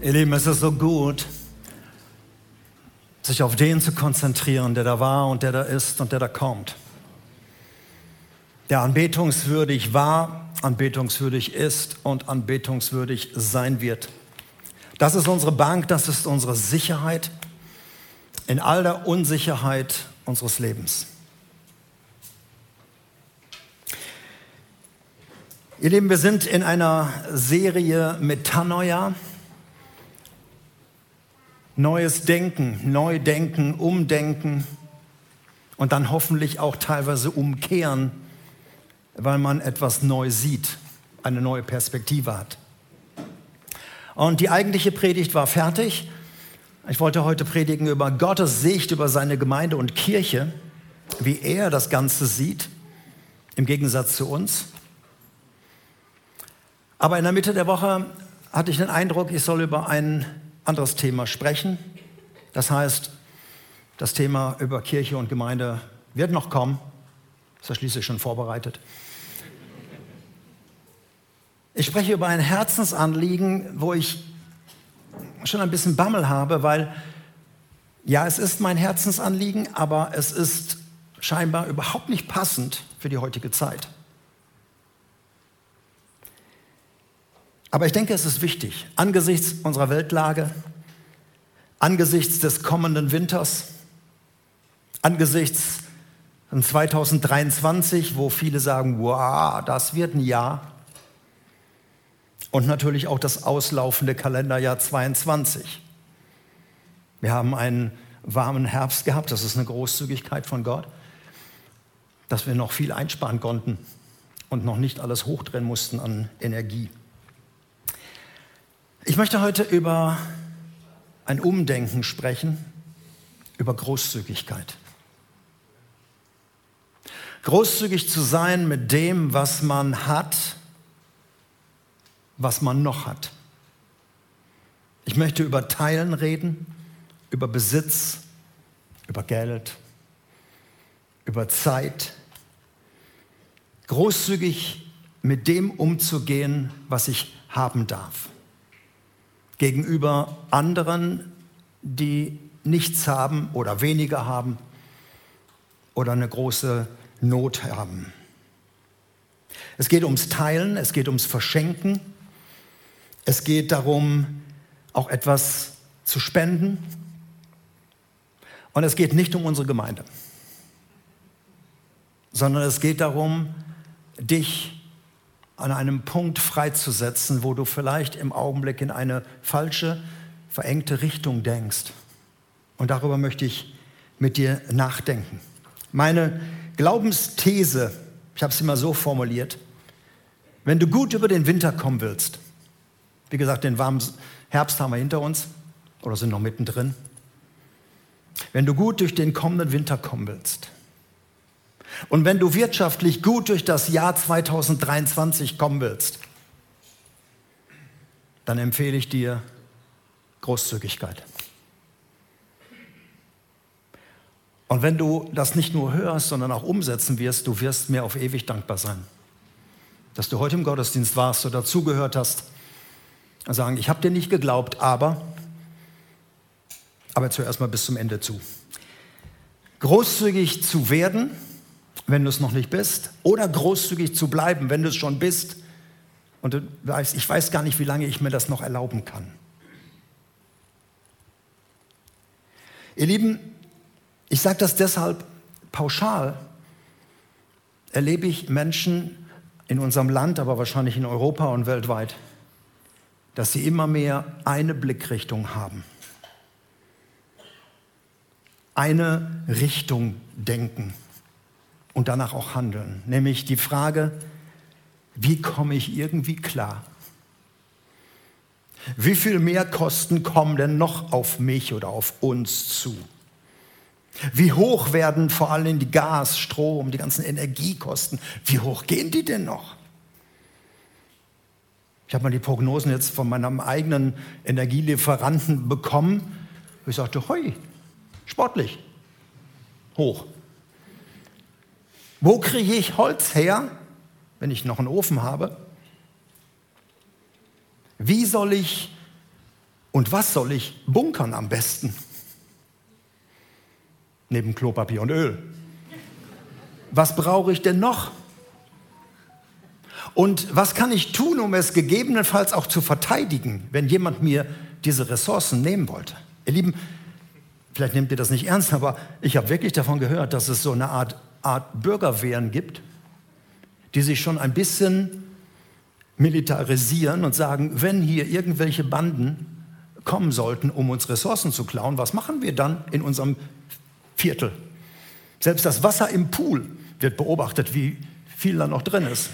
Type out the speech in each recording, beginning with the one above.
Ihr Lieben, es ist so gut, sich auf den zu konzentrieren, der da war und der da ist und der da kommt. Der anbetungswürdig war, anbetungswürdig ist und anbetungswürdig sein wird. Das ist unsere Bank, das ist unsere Sicherheit in all der Unsicherheit unseres Lebens. Ihr Lieben, wir sind in einer Serie Metanoia. Neues Denken, Neudenken, Umdenken und dann hoffentlich auch teilweise umkehren, weil man etwas neu sieht, eine neue Perspektive hat. Und die eigentliche Predigt war fertig. Ich wollte heute predigen über Gottes Sicht über seine Gemeinde und Kirche, wie er das Ganze sieht, im Gegensatz zu uns. Aber in der Mitte der Woche hatte ich den Eindruck, ich soll über ein anderes Thema sprechen. Das heißt, das Thema über Kirche und Gemeinde wird noch kommen. Ist ja schließlich schon vorbereitet. Ich spreche über ein Herzensanliegen, wo ich schon ein bisschen Bammel habe, weil ja, es ist mein Herzensanliegen, aber es ist scheinbar überhaupt nicht passend für die heutige Zeit. Aber ich denke, es ist wichtig, angesichts unserer Weltlage, angesichts des kommenden Winters, angesichts von 2023, wo viele sagen, wow, das wird ein Jahr, und natürlich auch das auslaufende Kalenderjahr 22. Wir haben einen warmen Herbst gehabt, das ist eine Großzügigkeit von Gott, dass wir noch viel einsparen konnten und noch nicht alles hochdrehen mussten an Energie. Ich möchte heute über ein Umdenken sprechen, über Großzügigkeit. Großzügig zu sein mit dem, was man hat, was man noch hat. Ich möchte über Teilen reden, über Besitz, über Geld, über Zeit. Großzügig mit dem umzugehen, was ich haben darf gegenüber anderen, die nichts haben oder weniger haben oder eine große Not haben. Es geht ums Teilen, es geht ums Verschenken, es geht darum, auch etwas zu spenden und es geht nicht um unsere Gemeinde, sondern es geht darum, dich an einem Punkt freizusetzen, wo du vielleicht im Augenblick in eine falsche, verengte Richtung denkst. Und darüber möchte ich mit dir nachdenken. Meine Glaubensthese, ich habe sie mal so formuliert, wenn du gut über den Winter kommen willst, wie gesagt, den warmen Herbst haben wir hinter uns oder sind noch mittendrin, wenn du gut durch den kommenden Winter kommen willst, und wenn du wirtschaftlich gut durch das Jahr 2023 kommen willst, dann empfehle ich dir Großzügigkeit. Und wenn du das nicht nur hörst, sondern auch umsetzen wirst, du wirst mir auf ewig dankbar sein, dass du heute im Gottesdienst warst oder zugehört hast und sagen, ich habe dir nicht geglaubt, aber, aber zuerst mal bis zum Ende zu. Großzügig zu werden, wenn du es noch nicht bist, oder großzügig zu bleiben, wenn du es schon bist. Und du weißt, ich weiß gar nicht, wie lange ich mir das noch erlauben kann. Ihr Lieben, ich sage das deshalb pauschal, erlebe ich Menschen in unserem Land, aber wahrscheinlich in Europa und weltweit, dass sie immer mehr eine Blickrichtung haben, eine Richtung denken und danach auch handeln. Nämlich die Frage, wie komme ich irgendwie klar? Wie viel mehr Kosten kommen denn noch auf mich oder auf uns zu? Wie hoch werden vor allem die Gas, Strom, die ganzen Energiekosten? Wie hoch gehen die denn noch? Ich habe mal die Prognosen jetzt von meinem eigenen Energielieferanten bekommen. Ich sagte, hoi, sportlich, hoch. Wo kriege ich Holz her, wenn ich noch einen Ofen habe? Wie soll ich Und was soll ich bunkern am besten? Neben Klopapier und Öl. Was brauche ich denn noch? Und was kann ich tun, um es gegebenenfalls auch zu verteidigen, wenn jemand mir diese Ressourcen nehmen wollte? Ihr Lieben, vielleicht nehmt ihr das nicht ernst, aber ich habe wirklich davon gehört, dass es so eine Art, Art Bürgerwehren gibt, die sich schon ein bisschen militarisieren und sagen, wenn hier irgendwelche Banden kommen sollten, um uns Ressourcen zu klauen, was machen wir dann in unserem Viertel? Selbst das Wasser im Pool wird beobachtet, wie viel da noch drin ist.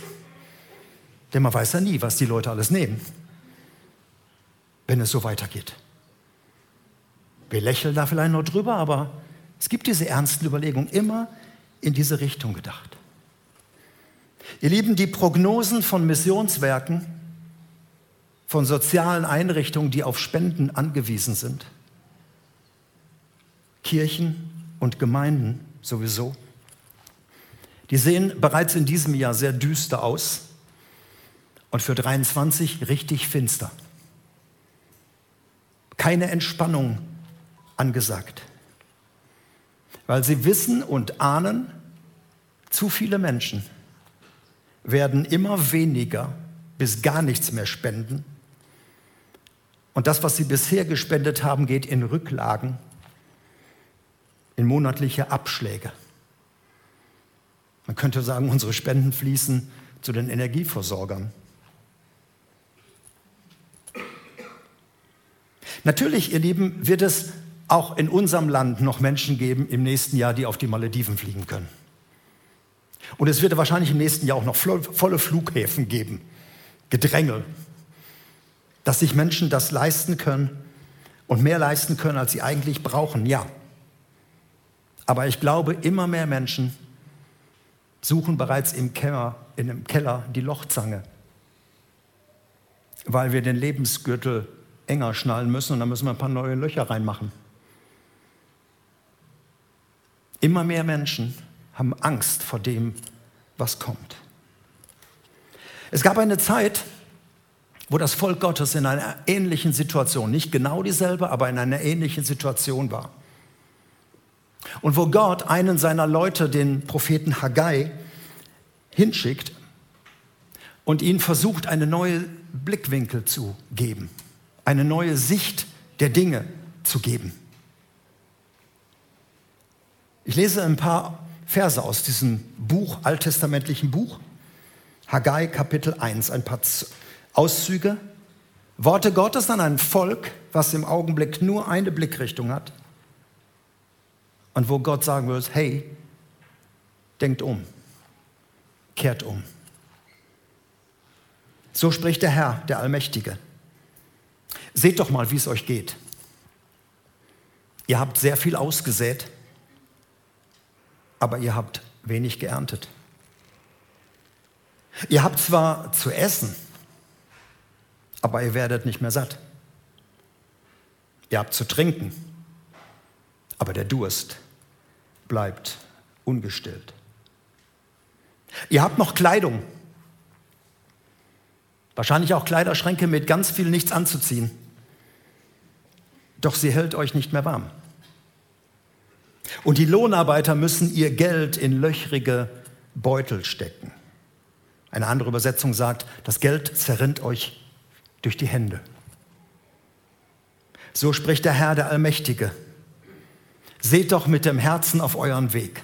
Denn man weiß ja nie, was die Leute alles nehmen, wenn es so weitergeht. Wir lächeln da vielleicht noch drüber, aber es gibt diese ernsten Überlegungen immer in diese Richtung gedacht. Ihr Lieben, die Prognosen von Missionswerken, von sozialen Einrichtungen, die auf Spenden angewiesen sind, Kirchen und Gemeinden sowieso, die sehen bereits in diesem Jahr sehr düster aus und für 23 richtig finster. Keine Entspannung angesagt, weil sie wissen und ahnen, zu viele Menschen werden immer weniger bis gar nichts mehr spenden. Und das, was sie bisher gespendet haben, geht in Rücklagen, in monatliche Abschläge. Man könnte sagen, unsere Spenden fließen zu den Energieversorgern. Natürlich, ihr Lieben, wird es auch in unserem Land noch Menschen geben im nächsten Jahr, die auf die Malediven fliegen können. Und es wird wahrscheinlich im nächsten Jahr auch noch volle Flughäfen geben. Gedrängel. Dass sich Menschen das leisten können und mehr leisten können, als sie eigentlich brauchen, ja. Aber ich glaube, immer mehr Menschen suchen bereits im Keller, in dem Keller die Lochzange, weil wir den Lebensgürtel enger schnallen müssen und dann müssen wir ein paar neue Löcher reinmachen. Immer mehr Menschen haben Angst vor dem, was kommt. Es gab eine Zeit, wo das Volk Gottes in einer ähnlichen Situation, nicht genau dieselbe, aber in einer ähnlichen Situation war. Und wo Gott einen seiner Leute, den Propheten Haggai, hinschickt und ihnen versucht, einen neuen Blickwinkel zu geben, eine neue Sicht der Dinge zu geben. Ich lese ein paar Verse aus diesem Buch, alttestamentlichen Buch. Haggai Kapitel 1, ein paar Auszüge. Worte Gottes an ein Volk, was im Augenblick nur eine Blickrichtung hat. Und wo Gott sagen wird, hey, denkt um, kehrt um. So spricht der Herr, der Allmächtige. Seht doch mal, wie es euch geht. Ihr habt sehr viel ausgesät aber ihr habt wenig geerntet. Ihr habt zwar zu essen, aber ihr werdet nicht mehr satt. Ihr habt zu trinken, aber der Durst bleibt ungestillt. Ihr habt noch Kleidung, wahrscheinlich auch Kleiderschränke mit ganz viel nichts anzuziehen, doch sie hält euch nicht mehr warm. Und die Lohnarbeiter müssen ihr Geld in löchrige Beutel stecken. Eine andere Übersetzung sagt, das Geld zerrinnt euch durch die Hände. So spricht der Herr, der Allmächtige. Seht doch mit dem Herzen auf euren Weg.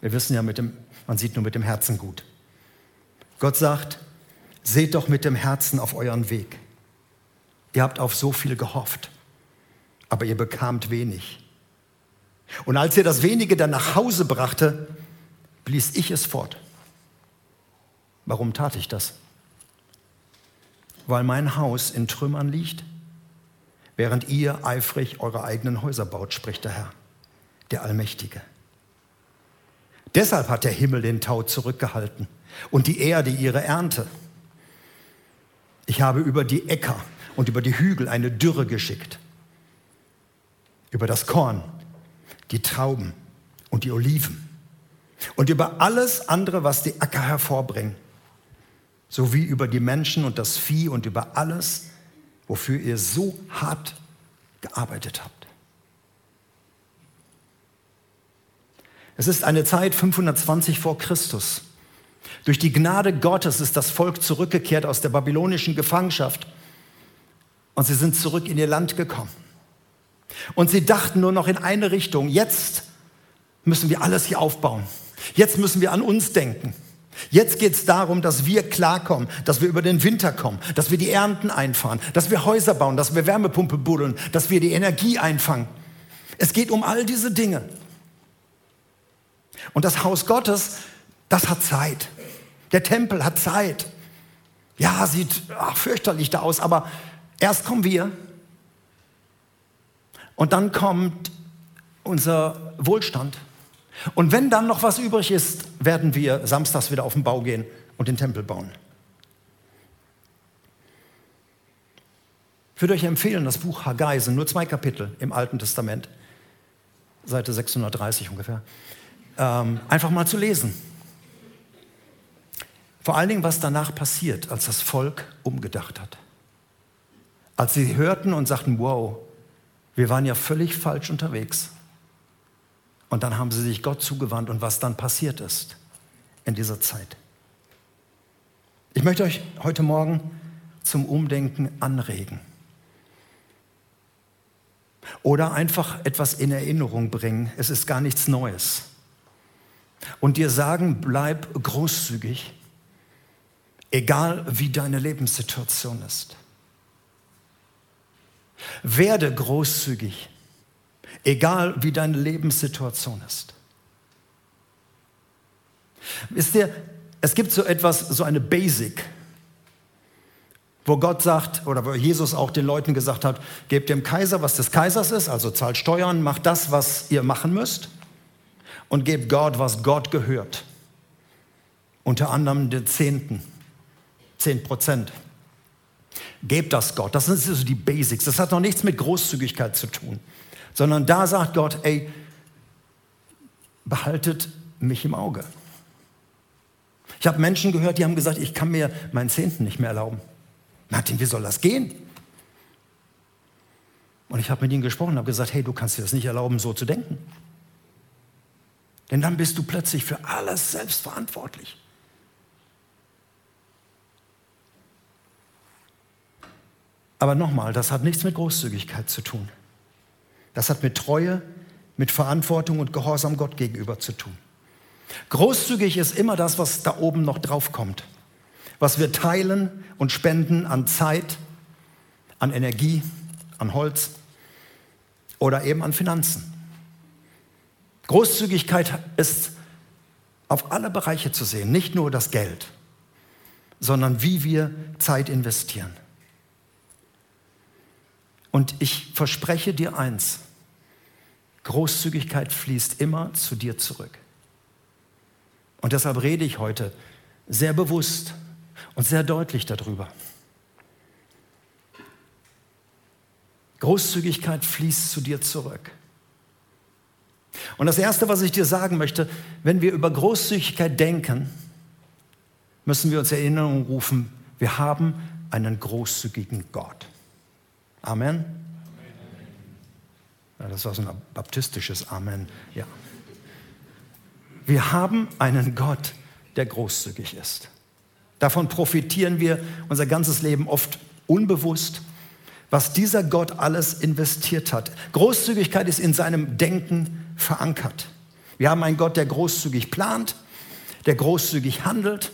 Wir wissen ja, mit dem, man sieht nur mit dem Herzen gut. Gott sagt, seht doch mit dem Herzen auf euren Weg. Ihr habt auf so viel gehofft, aber ihr bekamt wenig. Und als er das wenige dann nach Hause brachte, blies ich es fort. Warum tat ich das? Weil mein Haus in Trümmern liegt, während ihr eifrig eure eigenen Häuser baut, spricht der Herr, der Allmächtige. Deshalb hat der Himmel den Tau zurückgehalten und die Erde ihre Ernte. Ich habe über die Äcker und über die Hügel eine Dürre geschickt, über das Korn die Trauben und die Oliven und über alles andere, was die Acker hervorbringen, sowie über die Menschen und das Vieh und über alles, wofür ihr so hart gearbeitet habt. Es ist eine Zeit 520 vor Christus. Durch die Gnade Gottes ist das Volk zurückgekehrt aus der babylonischen Gefangenschaft und sie sind zurück in ihr Land gekommen. Und sie dachten nur noch in eine Richtung, jetzt müssen wir alles hier aufbauen. Jetzt müssen wir an uns denken. Jetzt geht es darum, dass wir klarkommen, dass wir über den Winter kommen, dass wir die Ernten einfahren, dass wir Häuser bauen, dass wir Wärmepumpe buddeln, dass wir die Energie einfangen. Es geht um all diese Dinge. Und das Haus Gottes, das hat Zeit. Der Tempel hat Zeit. Ja, sieht ach, fürchterlich da aus, aber erst kommen wir und dann kommt unser Wohlstand. Und wenn dann noch was übrig ist, werden wir samstags wieder auf den Bau gehen und den Tempel bauen. Ich würde euch empfehlen, das Buch Haggai sind nur zwei Kapitel im Alten Testament, Seite 630 ungefähr, ähm, einfach mal zu lesen. Vor allen Dingen, was danach passiert, als das Volk umgedacht hat. Als sie hörten und sagten, wow, wir waren ja völlig falsch unterwegs. Und dann haben sie sich Gott zugewandt und was dann passiert ist in dieser Zeit. Ich möchte euch heute Morgen zum Umdenken anregen. Oder einfach etwas in Erinnerung bringen. Es ist gar nichts Neues. Und dir sagen, bleib großzügig, egal wie deine Lebenssituation ist. Werde großzügig, egal wie deine Lebenssituation ist. Wisst ihr, es gibt so etwas, so eine Basic, wo Gott sagt, oder wo Jesus auch den Leuten gesagt hat, gebt dem Kaiser, was des Kaisers ist, also zahlt Steuern, macht das, was ihr machen müsst und gebt Gott, was Gott gehört. Unter anderem den Zehnten, zehn Prozent. Gebt das Gott. Das sind so die Basics. Das hat noch nichts mit Großzügigkeit zu tun, sondern da sagt Gott, ey, behaltet mich im Auge. Ich habe Menschen gehört, die haben gesagt, ich kann mir meinen Zehnten nicht mehr erlauben. Martin, wie soll das gehen? Und ich habe mit ihnen gesprochen und habe gesagt, hey, du kannst dir das nicht erlauben, so zu denken. Denn dann bist du plötzlich für alles selbst verantwortlich. Aber nochmal, das hat nichts mit Großzügigkeit zu tun. Das hat mit Treue, mit Verantwortung und Gehorsam Gott gegenüber zu tun. Großzügig ist immer das, was da oben noch drauf kommt. Was wir teilen und spenden an Zeit, an Energie, an Holz oder eben an Finanzen. Großzügigkeit ist auf alle Bereiche zu sehen, nicht nur das Geld, sondern wie wir Zeit investieren. Und ich verspreche dir eins, Großzügigkeit fließt immer zu dir zurück. Und deshalb rede ich heute sehr bewusst und sehr deutlich darüber. Großzügigkeit fließt zu dir zurück. Und das Erste, was ich dir sagen möchte, wenn wir über Großzügigkeit denken, müssen wir uns Erinnerung rufen, wir haben einen großzügigen Gott. Amen. Ja, das war so ein baptistisches Amen. Ja. Wir haben einen Gott, der großzügig ist. Davon profitieren wir unser ganzes Leben oft unbewusst, was dieser Gott alles investiert hat. Großzügigkeit ist in seinem Denken verankert. Wir haben einen Gott, der großzügig plant, der großzügig handelt,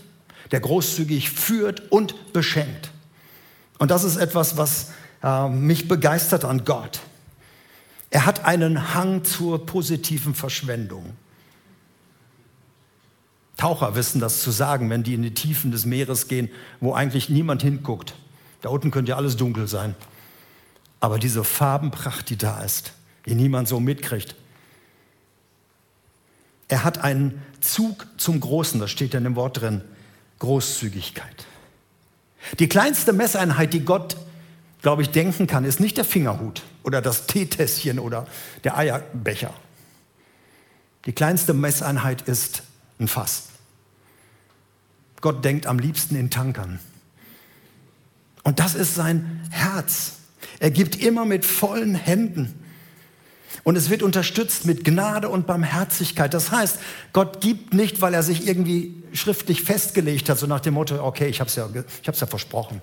der großzügig führt und beschenkt. Und das ist etwas, was äh, mich begeistert an Gott. Er hat einen Hang zur positiven Verschwendung. Taucher wissen das zu sagen, wenn die in die Tiefen des Meeres gehen, wo eigentlich niemand hinguckt. Da unten könnte ja alles dunkel sein. Aber diese Farbenpracht, die da ist, die niemand so mitkriegt. Er hat einen Zug zum Großen, das steht ja in dem Wort drin, Großzügigkeit. Die kleinste Messeinheit, die Gott glaube ich, denken kann, ist nicht der Fingerhut oder das Teetässchen oder der Eierbecher. Die kleinste Messeinheit ist ein Fass. Gott denkt am liebsten in Tankern. Und das ist sein Herz. Er gibt immer mit vollen Händen. Und es wird unterstützt mit Gnade und Barmherzigkeit. Das heißt, Gott gibt nicht, weil er sich irgendwie schriftlich festgelegt hat, so nach dem Motto, okay, ich habe es ja, ja versprochen.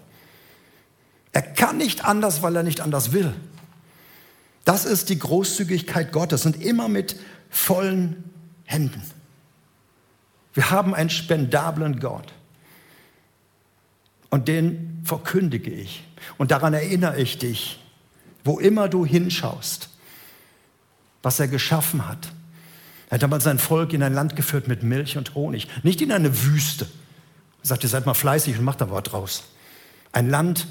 Er kann nicht anders, weil er nicht anders will. Das ist die Großzügigkeit Gottes und immer mit vollen Händen. Wir haben einen spendablen Gott. Und den verkündige ich. Und daran erinnere ich dich, wo immer du hinschaust, was er geschaffen hat. Er hat damals sein Volk in ein Land geführt mit Milch und Honig, nicht in eine Wüste. Er sagte, seid mal fleißig und macht da was draus. Ein Land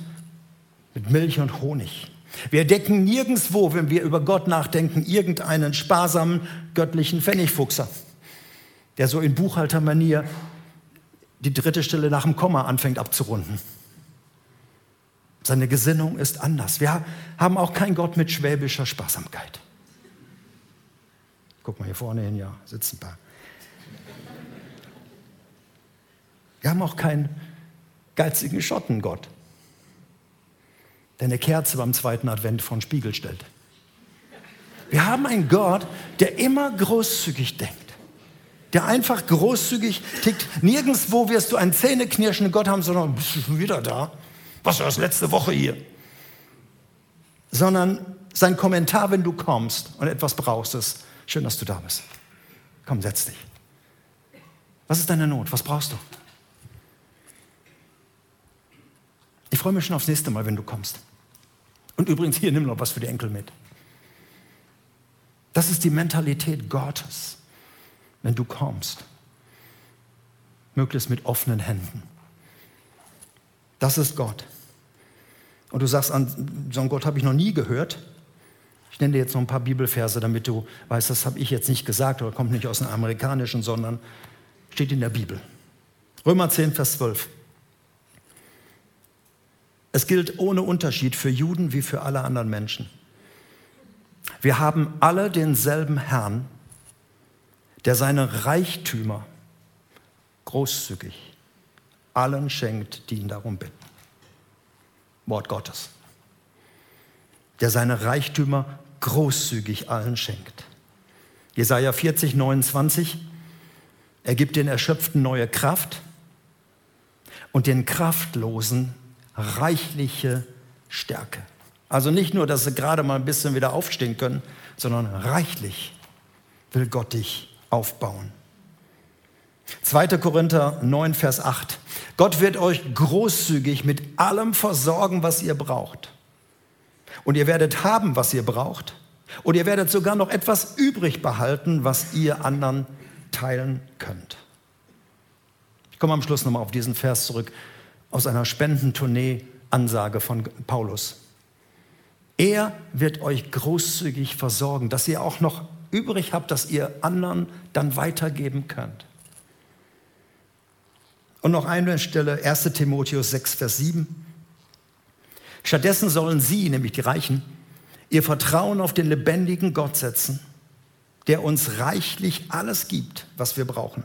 mit Milch und Honig. Wir entdecken nirgendwo, wenn wir über Gott nachdenken, irgendeinen sparsamen göttlichen Pfennigfuchser, der so in Buchhaltermanier die dritte Stelle nach dem Komma anfängt abzurunden. Seine Gesinnung ist anders. Wir haben auch keinen Gott mit schwäbischer Sparsamkeit. Guck mal hier vorne hin, ja, sitzen ein paar. Wir haben auch keinen geizigen Schottengott, der eine Kerze beim zweiten Advent vor den Spiegel stellt. Wir haben einen Gott, der immer großzügig denkt der einfach großzügig tickt. Nirgendwo wirst du einen zähneknirschenden Gott haben, sondern bist du schon wieder da? Was war das letzte Woche hier? Sondern sein Kommentar, wenn du kommst und etwas brauchst, ist, schön, dass du da bist. Komm, setz dich. Was ist deine Not? Was brauchst du? Ich freue mich schon aufs nächste Mal, wenn du kommst. Und übrigens, hier nimm noch was für die Enkel mit. Das ist die Mentalität Gottes wenn du kommst. Möglichst mit offenen Händen. Das ist Gott. Und du sagst, so einen Gott habe ich noch nie gehört. Ich nenne dir jetzt noch ein paar Bibelverse, damit du weißt, das habe ich jetzt nicht gesagt oder kommt nicht aus dem Amerikanischen, sondern steht in der Bibel. Römer 10, Vers 12. Es gilt ohne Unterschied für Juden wie für alle anderen Menschen. Wir haben alle denselben Herrn, der seine Reichtümer großzügig allen schenkt, die ihn darum bitten. Wort Gottes. Der seine Reichtümer großzügig allen schenkt. Jesaja 40, 29. Er gibt den Erschöpften neue Kraft und den Kraftlosen reichliche Stärke. Also nicht nur, dass sie gerade mal ein bisschen wieder aufstehen können, sondern reichlich will Gott dich aufbauen. 2. Korinther 9, Vers 8. Gott wird euch großzügig mit allem versorgen, was ihr braucht. Und ihr werdet haben, was ihr braucht. Und ihr werdet sogar noch etwas übrig behalten, was ihr anderen teilen könnt. Ich komme am Schluss nochmal auf diesen Vers zurück aus einer Spendentournee-Ansage von Paulus. Er wird euch großzügig versorgen, dass ihr auch noch übrig habt, das ihr anderen dann weitergeben könnt. Und noch eine Stelle, 1 Timotheus 6, Vers 7. Stattdessen sollen sie, nämlich die Reichen, ihr Vertrauen auf den lebendigen Gott setzen, der uns reichlich alles gibt, was wir brauchen,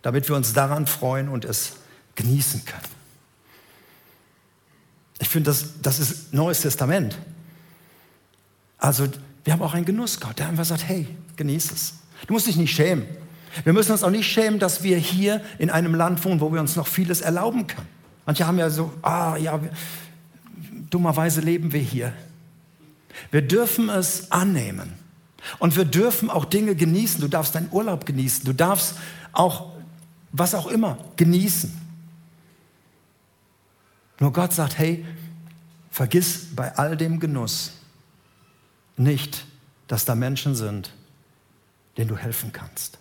damit wir uns daran freuen und es genießen können. Ich finde, das, das ist Neues Testament. Also wir haben auch einen Genussgott, der einfach sagt, hey, genieß es. Du musst dich nicht schämen. Wir müssen uns auch nicht schämen, dass wir hier in einem Land wohnen, wo wir uns noch vieles erlauben können. Manche haben ja so, ah ja, dummerweise leben wir hier. Wir dürfen es annehmen. Und wir dürfen auch Dinge genießen. Du darfst deinen Urlaub genießen. Du darfst auch, was auch immer, genießen. Nur Gott sagt, hey, vergiss bei all dem Genuss nicht, dass da Menschen sind, denen du helfen kannst.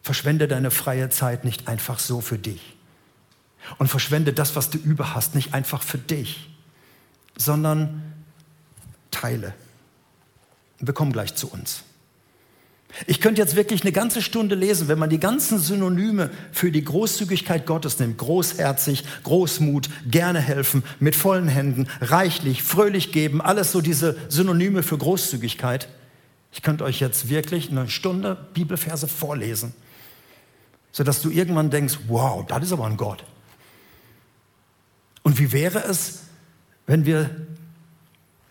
Verschwende deine freie Zeit nicht einfach so für dich. Und verschwende das, was du über hast, nicht einfach für dich, sondern teile. Wir kommen gleich zu uns. Ich könnte jetzt wirklich eine ganze Stunde lesen, wenn man die ganzen Synonyme für die Großzügigkeit Gottes nimmt. Großherzig, Großmut, gerne helfen, mit vollen Händen, reichlich, fröhlich geben, alles so diese Synonyme für Großzügigkeit. Ich könnte euch jetzt wirklich eine Stunde Bibelverse vorlesen, sodass du irgendwann denkst, wow, das ist aber ein Gott. Und wie wäre es, wenn wir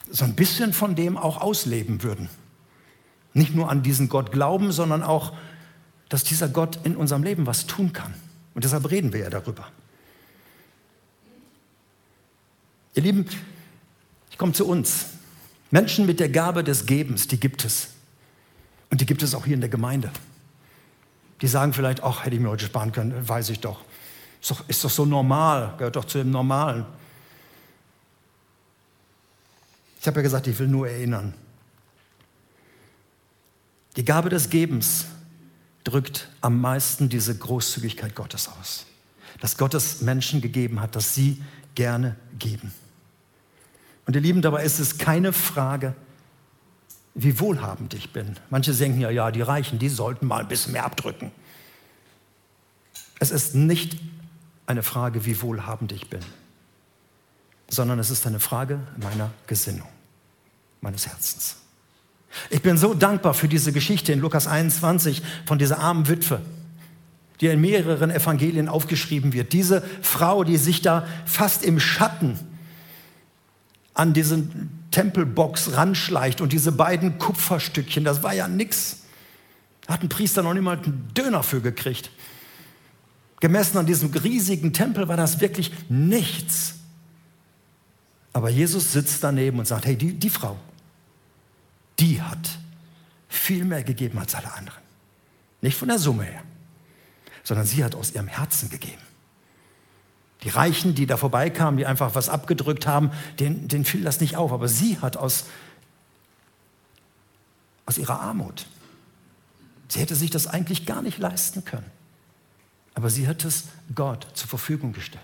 so ein bisschen von dem auch ausleben würden? Nicht nur an diesen Gott glauben, sondern auch, dass dieser Gott in unserem Leben was tun kann. Und deshalb reden wir ja darüber. Ihr Lieben, ich komme zu uns. Menschen mit der Gabe des Gebens, die gibt es. Und die gibt es auch hier in der Gemeinde. Die sagen vielleicht, ach, hätte ich mir heute sparen können, weiß ich doch. Ist doch, ist doch so normal, gehört doch zu dem Normalen. Ich habe ja gesagt, ich will nur erinnern. Die Gabe des Gebens drückt am meisten diese Großzügigkeit Gottes aus. Dass Gott es Menschen gegeben hat, dass sie gerne geben. Und ihr Lieben, dabei ist es keine Frage, wie wohlhabend ich bin. Manche denken ja, ja, die Reichen, die sollten mal ein bisschen mehr abdrücken. Es ist nicht eine Frage, wie wohlhabend ich bin, sondern es ist eine Frage meiner Gesinnung, meines Herzens. Ich bin so dankbar für diese Geschichte in Lukas 21 von dieser armen Witwe, die in mehreren Evangelien aufgeschrieben wird. Diese Frau, die sich da fast im Schatten an diesen Tempelbox ranschleicht und diese beiden Kupferstückchen, das war ja nix. Hat ein Priester noch niemals einen Döner für gekriegt. Gemessen an diesem riesigen Tempel war das wirklich nichts. Aber Jesus sitzt daneben und sagt, hey, die, die Frau, die hat viel mehr gegeben als alle anderen. Nicht von der Summe her, sondern sie hat aus ihrem Herzen gegeben. Die Reichen, die da vorbeikamen, die einfach was abgedrückt haben, denen, denen fiel das nicht auf. Aber sie hat aus, aus ihrer Armut, sie hätte sich das eigentlich gar nicht leisten können. Aber sie hat es Gott zur Verfügung gestellt.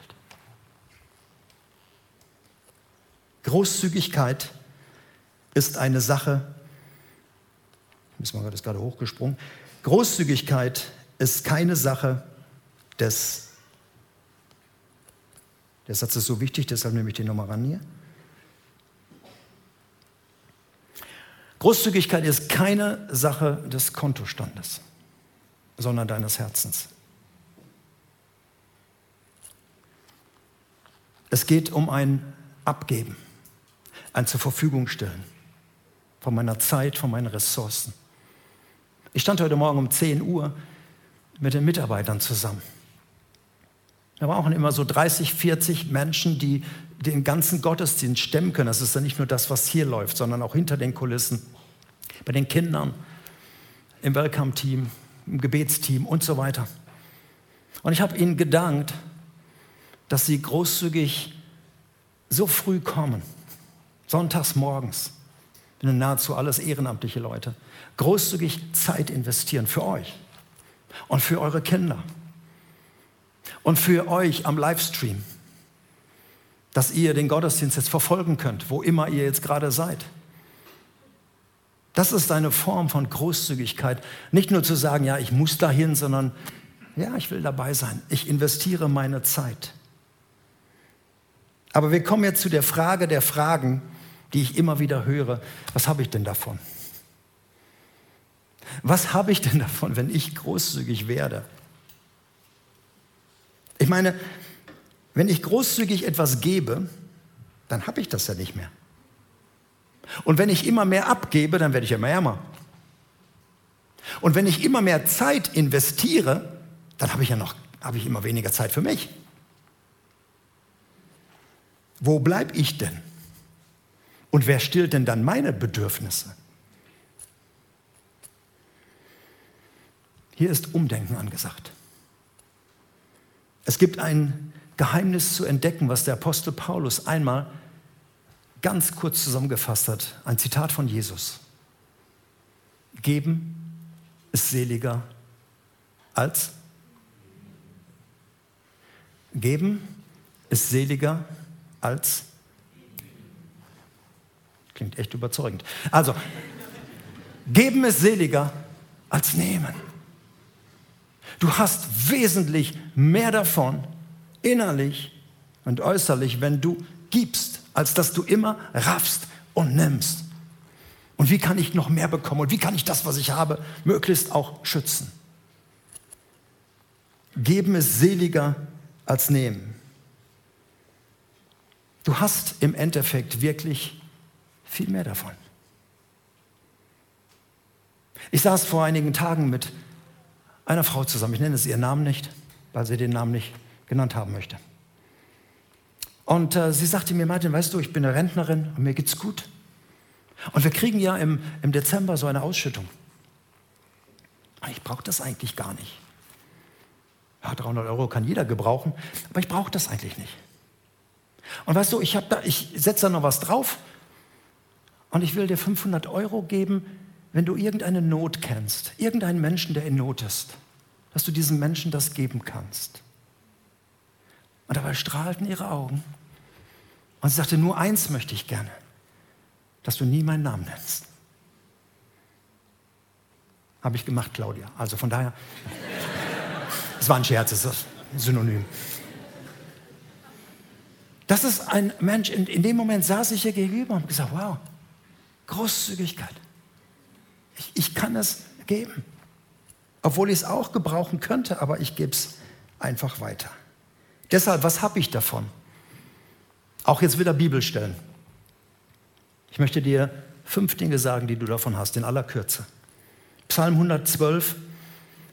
Großzügigkeit ist eine Sache, wir das gerade hochgesprungen. Großzügigkeit ist keine Sache des, der Satz ist so wichtig, deshalb nehme ich den nochmal ran hier. Großzügigkeit ist keine Sache des Kontostandes, sondern deines Herzens. Es geht um ein Abgeben, ein zur Verfügung stellen von meiner Zeit, von meinen Ressourcen. Ich stand heute Morgen um 10 Uhr mit den Mitarbeitern zusammen. Da waren auch immer so 30, 40 Menschen, die den ganzen Gottesdienst stemmen können. Das ist ja nicht nur das, was hier läuft, sondern auch hinter den Kulissen. Bei den Kindern, im Welcome-Team, im Gebetsteam und so weiter. Und ich habe ihnen gedankt, dass sie großzügig so früh kommen, sonntags morgens, nahezu alles ehrenamtliche Leute, großzügig Zeit investieren für euch und für eure Kinder und für euch am Livestream, dass ihr den Gottesdienst jetzt verfolgen könnt, wo immer ihr jetzt gerade seid. Das ist eine Form von Großzügigkeit. Nicht nur zu sagen, ja, ich muss dahin, sondern ja, ich will dabei sein. Ich investiere meine Zeit. Aber wir kommen jetzt zu der Frage der Fragen, die ich immer wieder höre. Was habe ich denn davon? Was habe ich denn davon, wenn ich großzügig werde? Ich meine, wenn ich großzügig etwas gebe, dann habe ich das ja nicht mehr. Und wenn ich immer mehr abgebe, dann werde ich immer ärmer. Und wenn ich immer mehr Zeit investiere, dann habe ich ja noch habe ich immer weniger Zeit für mich. Wo bleibe ich denn? Und wer stillt denn dann meine Bedürfnisse? Hier ist Umdenken angesagt. Es gibt ein Geheimnis zu entdecken, was der Apostel Paulus einmal ganz kurz zusammengefasst hat. Ein Zitat von Jesus. Geben ist seliger als Geben ist seliger als Klingt echt überzeugend. Also, geben ist seliger als nehmen. Du hast wesentlich mehr davon, innerlich und äußerlich, wenn du gibst, als dass du immer raffst und nimmst. Und wie kann ich noch mehr bekommen? Und wie kann ich das, was ich habe, möglichst auch schützen? Geben ist seliger als nehmen. Du hast im Endeffekt wirklich viel mehr davon. Ich saß vor einigen Tagen mit einer Frau zusammen. Ich nenne es ihren Namen nicht, weil sie den Namen nicht genannt haben möchte. Und äh, sie sagte mir, Martin, weißt du, ich bin eine Rentnerin und mir geht's gut. Und wir kriegen ja im, im Dezember so eine Ausschüttung. Ich brauche das eigentlich gar nicht. Ja, 300 Euro kann jeder gebrauchen, aber ich brauche das eigentlich nicht. Und weißt du, ich, ich setze da noch was drauf und ich will dir 500 Euro geben, wenn du irgendeine Not kennst, irgendeinen Menschen, der in Not ist, dass du diesem Menschen das geben kannst. Und dabei strahlten ihre Augen. Und sie sagte, nur eins möchte ich gerne, dass du nie meinen Namen nennst. Habe ich gemacht, Claudia. Also von daher, es war ein Scherz, es ist ein Synonym. Das ist ein Mensch, in, in dem Moment saß ich ihr gegenüber und habe gesagt, wow, Großzügigkeit. Ich, ich kann es geben. Obwohl ich es auch gebrauchen könnte, aber ich gebe es einfach weiter. Deshalb, was habe ich davon? Auch jetzt wieder Bibelstellen. Ich möchte dir fünf Dinge sagen, die du davon hast, in aller Kürze. Psalm 112,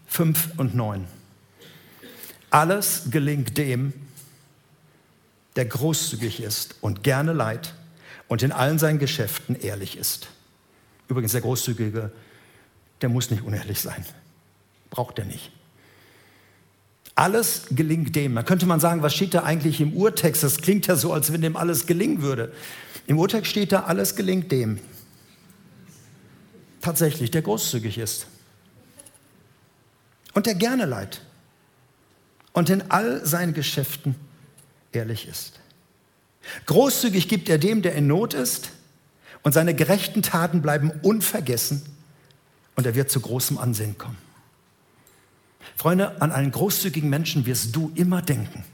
5 und 9. Alles gelingt dem, der großzügig ist und gerne leid und in allen seinen Geschäften ehrlich ist. Übrigens, der Großzügige, der muss nicht unehrlich sein. Braucht er nicht. Alles gelingt dem. Da könnte man sagen, was steht da eigentlich im Urtext? Das klingt ja so, als wenn dem alles gelingen würde. Im Urtext steht da, alles gelingt dem. Tatsächlich, der großzügig ist. Und der gerne leid. Und in all seinen Geschäften ehrlich ist. Großzügig gibt er dem, der in Not ist, und seine gerechten Taten bleiben unvergessen, und er wird zu großem Ansehen kommen. Freunde, an einen großzügigen Menschen wirst du immer denken.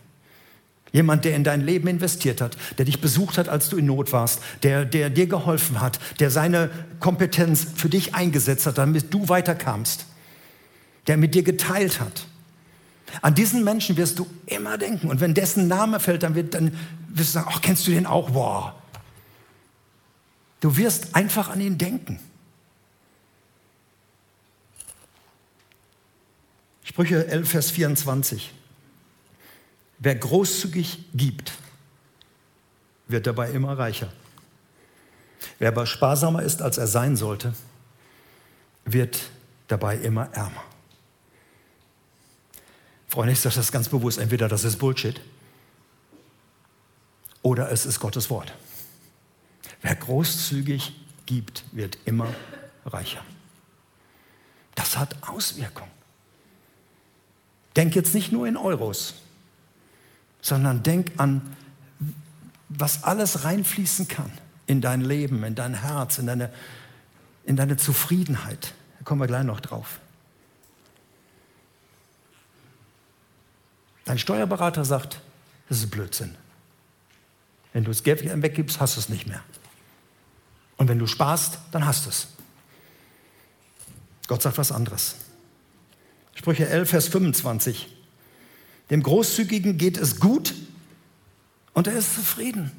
Jemand, der in dein Leben investiert hat, der dich besucht hat, als du in Not warst, der, der dir geholfen hat, der seine Kompetenz für dich eingesetzt hat, damit du weiterkamst, der mit dir geteilt hat. An diesen Menschen wirst du immer denken. Und wenn dessen Name fällt, dann, wird, dann wirst du sagen, ach, kennst du den auch? Wow. Du wirst einfach an ihn denken. Sprüche 11, Vers 24. Wer großzügig gibt, wird dabei immer reicher. Wer aber sparsamer ist, als er sein sollte, wird dabei immer ärmer. Freunde, ich sage das ganz bewusst, entweder das ist Bullshit oder es ist Gottes Wort. Wer großzügig gibt, wird immer reicher. Das hat Auswirkungen. Denk jetzt nicht nur in Euros, sondern denk an, was alles reinfließen kann in dein Leben, in dein Herz, in deine, in deine Zufriedenheit. Da kommen wir gleich noch drauf. Dein Steuerberater sagt, das ist Blödsinn. Wenn du das Geld weggibst, hast du es nicht mehr. Und wenn du sparst, dann hast du es. Gott sagt was anderes. Sprüche 11, Vers 25. Dem Großzügigen geht es gut und er ist zufrieden.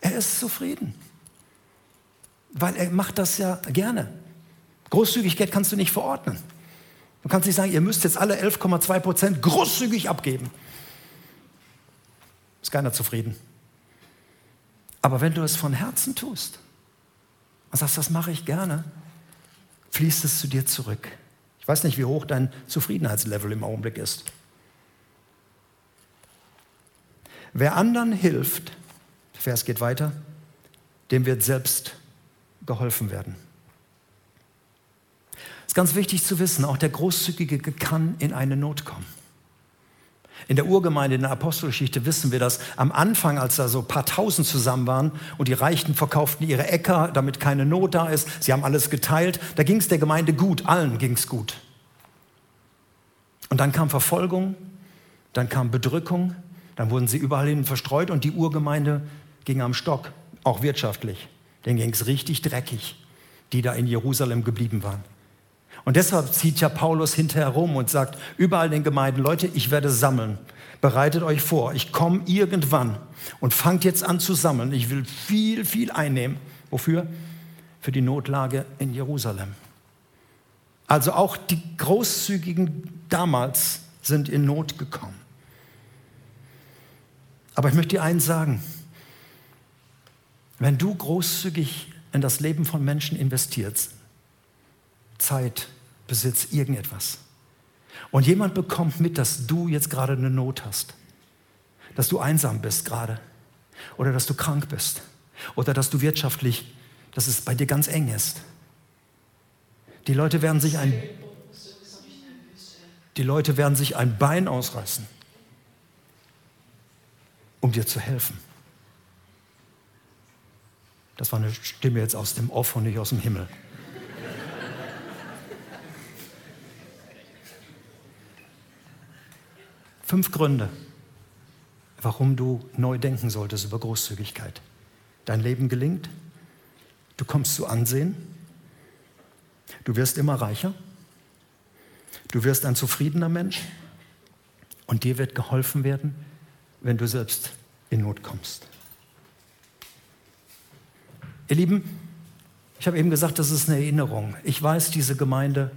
Er ist zufrieden, weil er macht das ja gerne. Großzügigkeit kannst du nicht verordnen. Du kannst nicht sagen, ihr müsst jetzt alle 11,2 Prozent großzügig abgeben. Ist keiner zufrieden. Aber wenn du es von Herzen tust und sagst, das mache ich gerne, fließt es zu dir zurück. Ich weiß nicht, wie hoch dein Zufriedenheitslevel im Augenblick ist. Wer anderen hilft, der Vers geht weiter, dem wird selbst geholfen werden. Ist ganz wichtig zu wissen, auch der Großzügige kann in eine Not kommen. In der Urgemeinde, in der Apostelgeschichte wissen wir das. Am Anfang, als da so ein paar Tausend zusammen waren und die Reichen verkauften ihre Äcker, damit keine Not da ist, sie haben alles geteilt, da ging es der Gemeinde gut, allen ging es gut. Und dann kam Verfolgung, dann kam Bedrückung, dann wurden sie überall hin verstreut und die Urgemeinde ging am Stock, auch wirtschaftlich. Denen ging es richtig dreckig, die da in Jerusalem geblieben waren. Und deshalb zieht ja Paulus hinterher rum und sagt überall den Gemeinden, Leute, ich werde sammeln. Bereitet euch vor, ich komme irgendwann und fangt jetzt an zu sammeln. Ich will viel, viel einnehmen. Wofür? Für die Notlage in Jerusalem. Also auch die Großzügigen damals sind in Not gekommen. Aber ich möchte dir eins sagen. Wenn du großzügig in das Leben von Menschen investierst, Zeit, Besitz, irgendetwas, und jemand bekommt mit, dass du jetzt gerade eine Not hast, dass du einsam bist gerade, oder dass du krank bist, oder dass du wirtschaftlich, dass es bei dir ganz eng ist. Die Leute werden sich ein, die Leute werden sich ein Bein ausreißen, um dir zu helfen. Das war eine Stimme jetzt aus dem Off und nicht aus dem Himmel. Fünf Gründe, warum du neu denken solltest über Großzügigkeit. Dein Leben gelingt, du kommst zu Ansehen, du wirst immer reicher, du wirst ein zufriedener Mensch und dir wird geholfen werden, wenn du selbst in Not kommst. Ihr Lieben, ich habe eben gesagt, das ist eine Erinnerung. Ich weiß, diese Gemeinde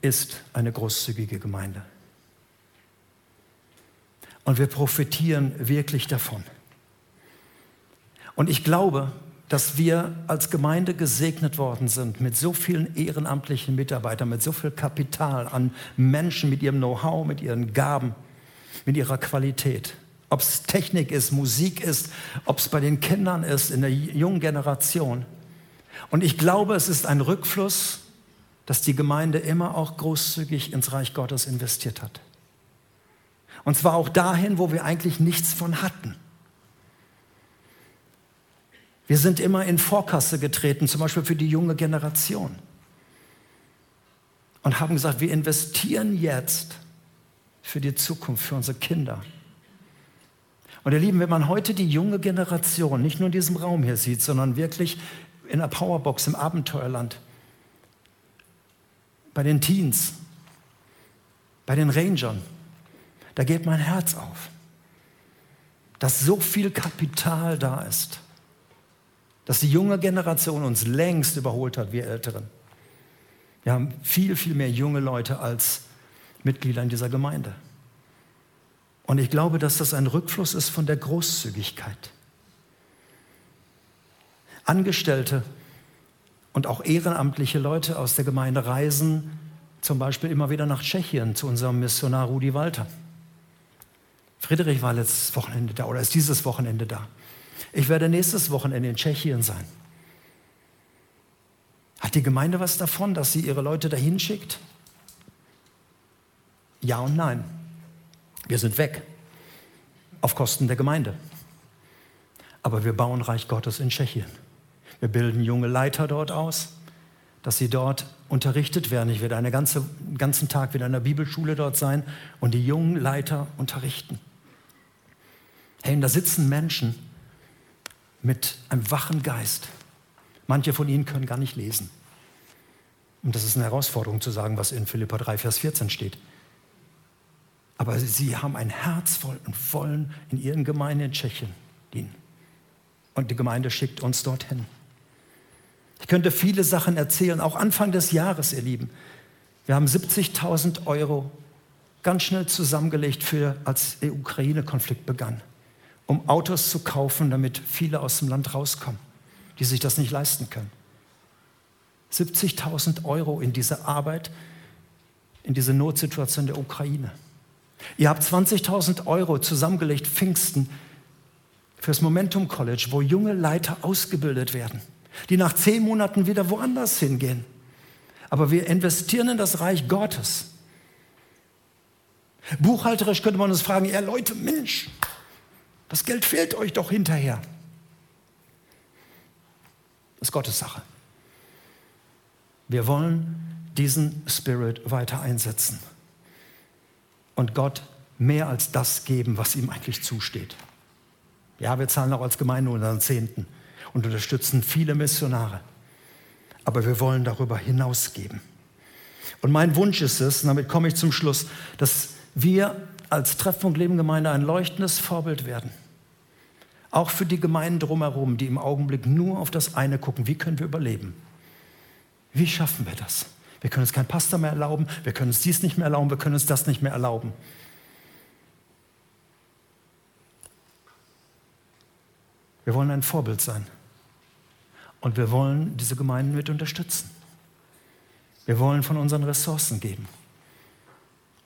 ist eine großzügige Gemeinde. Und wir profitieren wirklich davon. Und ich glaube, dass wir als Gemeinde gesegnet worden sind mit so vielen ehrenamtlichen Mitarbeitern, mit so viel Kapital an Menschen, mit ihrem Know-how, mit ihren Gaben, mit ihrer Qualität. Ob es Technik ist, Musik ist, ob es bei den Kindern ist, in der jungen Generation. Und ich glaube, es ist ein Rückfluss, dass die Gemeinde immer auch großzügig ins Reich Gottes investiert hat. Und zwar auch dahin, wo wir eigentlich nichts von hatten. Wir sind immer in Vorkasse getreten, zum Beispiel für die junge Generation. Und haben gesagt, wir investieren jetzt für die Zukunft, für unsere Kinder, und ihr Lieben, wenn man heute die junge Generation nicht nur in diesem Raum hier sieht, sondern wirklich in der Powerbox im Abenteuerland, bei den Teens, bei den Rangern, da geht mein Herz auf, dass so viel Kapital da ist, dass die junge Generation uns längst überholt hat, wir Älteren. Wir haben viel, viel mehr junge Leute als Mitglieder in dieser Gemeinde. Und ich glaube, dass das ein Rückfluss ist von der Großzügigkeit. Angestellte und auch ehrenamtliche Leute aus der Gemeinde reisen zum Beispiel immer wieder nach Tschechien zu unserem Missionar Rudi Walter. Friedrich war letztes Wochenende da oder ist dieses Wochenende da. Ich werde nächstes Wochenende in Tschechien sein. Hat die Gemeinde was davon, dass sie ihre Leute dahin schickt? Ja und nein. Wir sind weg auf Kosten der Gemeinde. Aber wir bauen Reich Gottes in Tschechien. Wir bilden junge Leiter dort aus, dass sie dort unterrichtet werden. Ich werde einen ganze, ganzen Tag wieder in der Bibelschule dort sein und die jungen Leiter unterrichten. Hey, und da sitzen Menschen mit einem wachen Geist. Manche von ihnen können gar nicht lesen. Und das ist eine Herausforderung zu sagen, was in Philippa 3, Vers 14 steht. Aber sie haben ein Herz voll und wollen in ihren Gemeinden in Tschechien dienen. Und die Gemeinde schickt uns dorthin. Ich könnte viele Sachen erzählen, auch Anfang des Jahres, ihr Lieben. Wir haben 70.000 Euro ganz schnell zusammengelegt, für, als der Ukraine-Konflikt begann, um Autos zu kaufen, damit viele aus dem Land rauskommen, die sich das nicht leisten können. 70.000 Euro in diese Arbeit, in diese Notsituation der Ukraine. Ihr habt 20.000 Euro zusammengelegt, Pfingsten, fürs Momentum College, wo junge Leiter ausgebildet werden, die nach zehn Monaten wieder woanders hingehen. Aber wir investieren in das Reich Gottes. Buchhalterisch könnte man uns fragen, ja Leute, Mensch, das Geld fehlt euch doch hinterher. Das ist Gottes Sache. Wir wollen diesen Spirit weiter einsetzen und Gott mehr als das geben, was ihm eigentlich zusteht. Ja, wir zahlen auch als Gemeinde unseren Zehnten und unterstützen viele Missionare. Aber wir wollen darüber hinausgeben. Und mein Wunsch ist es, und damit komme ich zum Schluss, dass wir als Treffpunkt Leben Gemeinde ein leuchtendes Vorbild werden. Auch für die Gemeinden drumherum, die im Augenblick nur auf das eine gucken, wie können wir überleben? Wie schaffen wir das? Wir können uns keinen Pastor mehr erlauben, wir können uns dies nicht mehr erlauben, wir können uns das nicht mehr erlauben. Wir wollen ein Vorbild sein. Und wir wollen diese Gemeinden mit unterstützen. Wir wollen von unseren Ressourcen geben.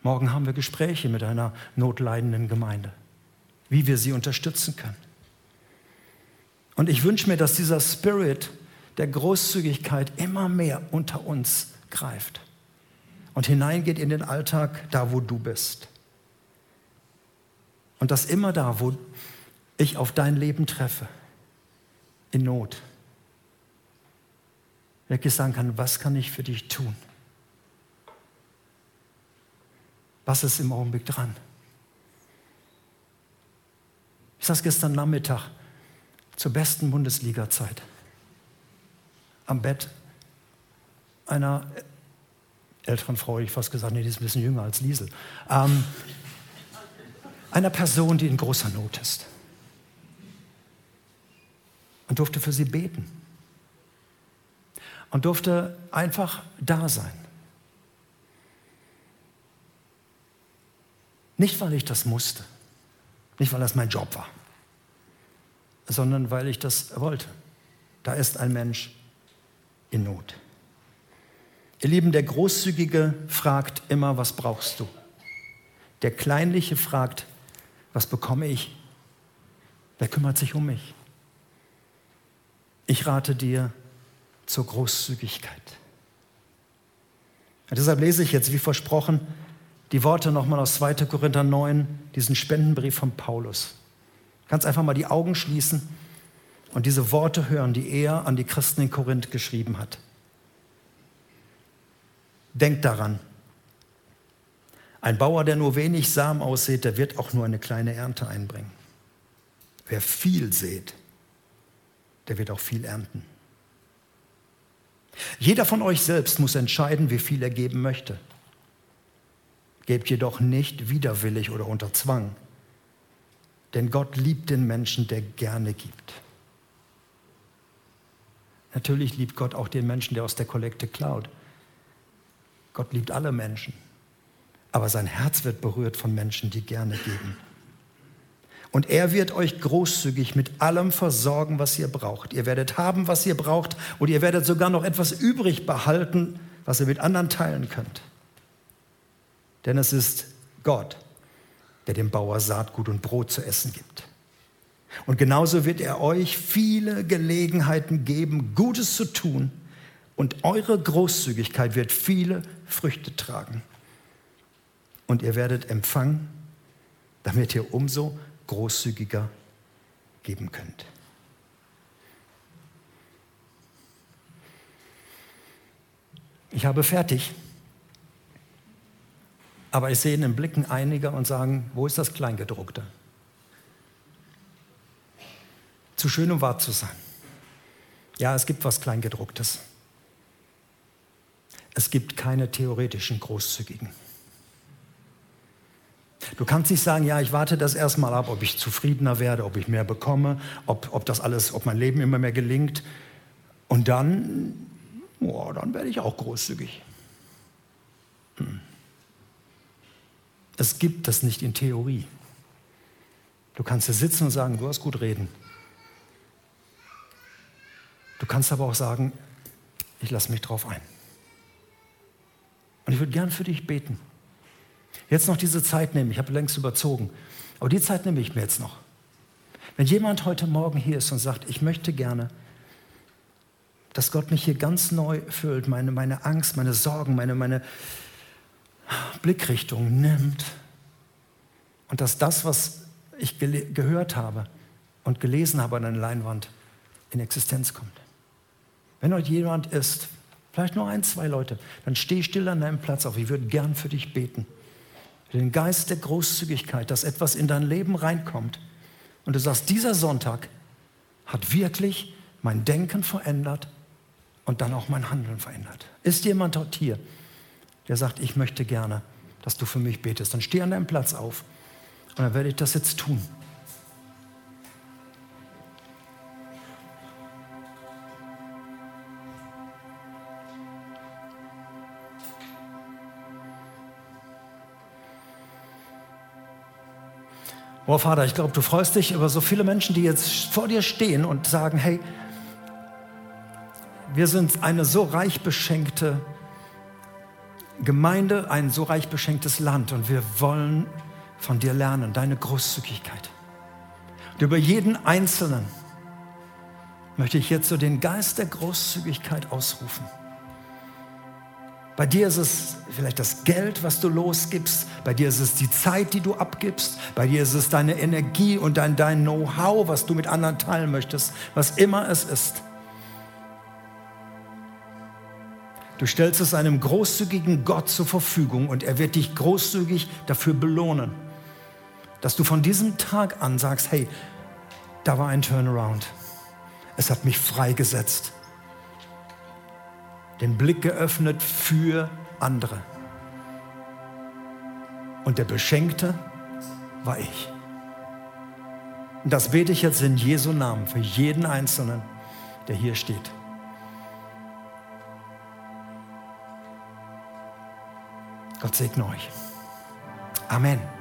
Morgen haben wir Gespräche mit einer notleidenden Gemeinde, wie wir sie unterstützen können. Und ich wünsche mir, dass dieser Spirit der Großzügigkeit immer mehr unter uns greift und hineingeht in den Alltag, da wo du bist. Und dass immer da, wo ich auf dein Leben treffe, in Not, wirklich sagen kann, was kann ich für dich tun? Was ist im Augenblick dran? Ich saß gestern Nachmittag zur besten Bundesliga-Zeit am Bett einer älteren Frau, ich fast gesagt, nee, die ist ein bisschen jünger als Liesel, ähm, einer Person, die in großer Not ist. Und durfte für sie beten. Und durfte einfach da sein. Nicht, weil ich das musste, nicht, weil das mein Job war, sondern weil ich das wollte. Da ist ein Mensch in Not. Ihr Lieben, der Großzügige fragt immer, was brauchst du? Der Kleinliche fragt, was bekomme ich? Wer kümmert sich um mich? Ich rate dir zur Großzügigkeit. Und deshalb lese ich jetzt, wie versprochen, die Worte nochmal aus 2. Korinther 9, diesen Spendenbrief von Paulus. Du kannst einfach mal die Augen schließen und diese Worte hören, die er an die Christen in Korinth geschrieben hat. Denkt daran, ein Bauer, der nur wenig Samen aussät, der wird auch nur eine kleine Ernte einbringen. Wer viel sät, der wird auch viel ernten. Jeder von euch selbst muss entscheiden, wie viel er geben möchte. Gebt jedoch nicht widerwillig oder unter Zwang, denn Gott liebt den Menschen, der gerne gibt. Natürlich liebt Gott auch den Menschen, der aus der Kollekte klaut. Gott liebt alle Menschen. Aber sein Herz wird berührt von Menschen, die gerne geben. Und er wird euch großzügig mit allem versorgen, was ihr braucht. Ihr werdet haben, was ihr braucht, und ihr werdet sogar noch etwas übrig behalten, was ihr mit anderen teilen könnt. Denn es ist Gott, der dem Bauer Saatgut und Brot zu essen gibt. Und genauso wird er euch viele Gelegenheiten geben, Gutes zu tun. Und eure Großzügigkeit wird viele Früchte tragen. Und ihr werdet empfangen, damit ihr umso großzügiger geben könnt. Ich habe fertig. Aber ich sehe in den Blicken einiger und sagen, wo ist das Kleingedruckte? Zu schön, um wahr zu sein. Ja, es gibt was Kleingedrucktes. Es gibt keine theoretischen Großzügigen. Du kannst nicht sagen, ja, ich warte das erstmal ab, ob ich zufriedener werde, ob ich mehr bekomme, ob, ob das alles, ob mein Leben immer mehr gelingt. Und dann, oh, dann werde ich auch großzügig. Hm. Es gibt das nicht in Theorie. Du kannst hier sitzen und sagen, du hast gut reden. Du kannst aber auch sagen, ich lasse mich drauf ein. Und ich würde gern für dich beten. Jetzt noch diese Zeit nehmen, ich habe längst überzogen, aber die Zeit nehme ich mir jetzt noch. Wenn jemand heute Morgen hier ist und sagt, ich möchte gerne, dass Gott mich hier ganz neu füllt, meine, meine Angst, meine Sorgen, meine, meine Blickrichtung nimmt und dass das, was ich gehört habe und gelesen habe an einer Leinwand, in Existenz kommt. Wenn heute jemand ist, vielleicht nur ein, zwei Leute, dann steh still an deinem Platz auf. Ich würde gern für dich beten. Den Geist der Großzügigkeit, dass etwas in dein Leben reinkommt und du sagst, dieser Sonntag hat wirklich mein Denken verändert und dann auch mein Handeln verändert. Ist jemand dort hier, der sagt, ich möchte gerne, dass du für mich betest. Dann steh an deinem Platz auf und dann werde ich das jetzt tun. Oh Vater, ich glaube, du freust dich über so viele Menschen, die jetzt vor dir stehen und sagen, hey, wir sind eine so reich beschenkte Gemeinde, ein so reich beschenktes Land und wir wollen von dir lernen, deine Großzügigkeit. Und über jeden Einzelnen möchte ich jetzt so den Geist der Großzügigkeit ausrufen. Bei dir ist es vielleicht das Geld, was du losgibst. Bei dir ist es die Zeit, die du abgibst. Bei dir ist es deine Energie und dein, dein Know-how, was du mit anderen teilen möchtest. Was immer es ist. Du stellst es einem großzügigen Gott zur Verfügung und er wird dich großzügig dafür belohnen. Dass du von diesem Tag an sagst, hey, da war ein Turnaround. Es hat mich freigesetzt den Blick geöffnet für andere. Und der Beschenkte war ich. Und das bete ich jetzt in Jesu Namen für jeden Einzelnen, der hier steht. Gott segne euch. Amen.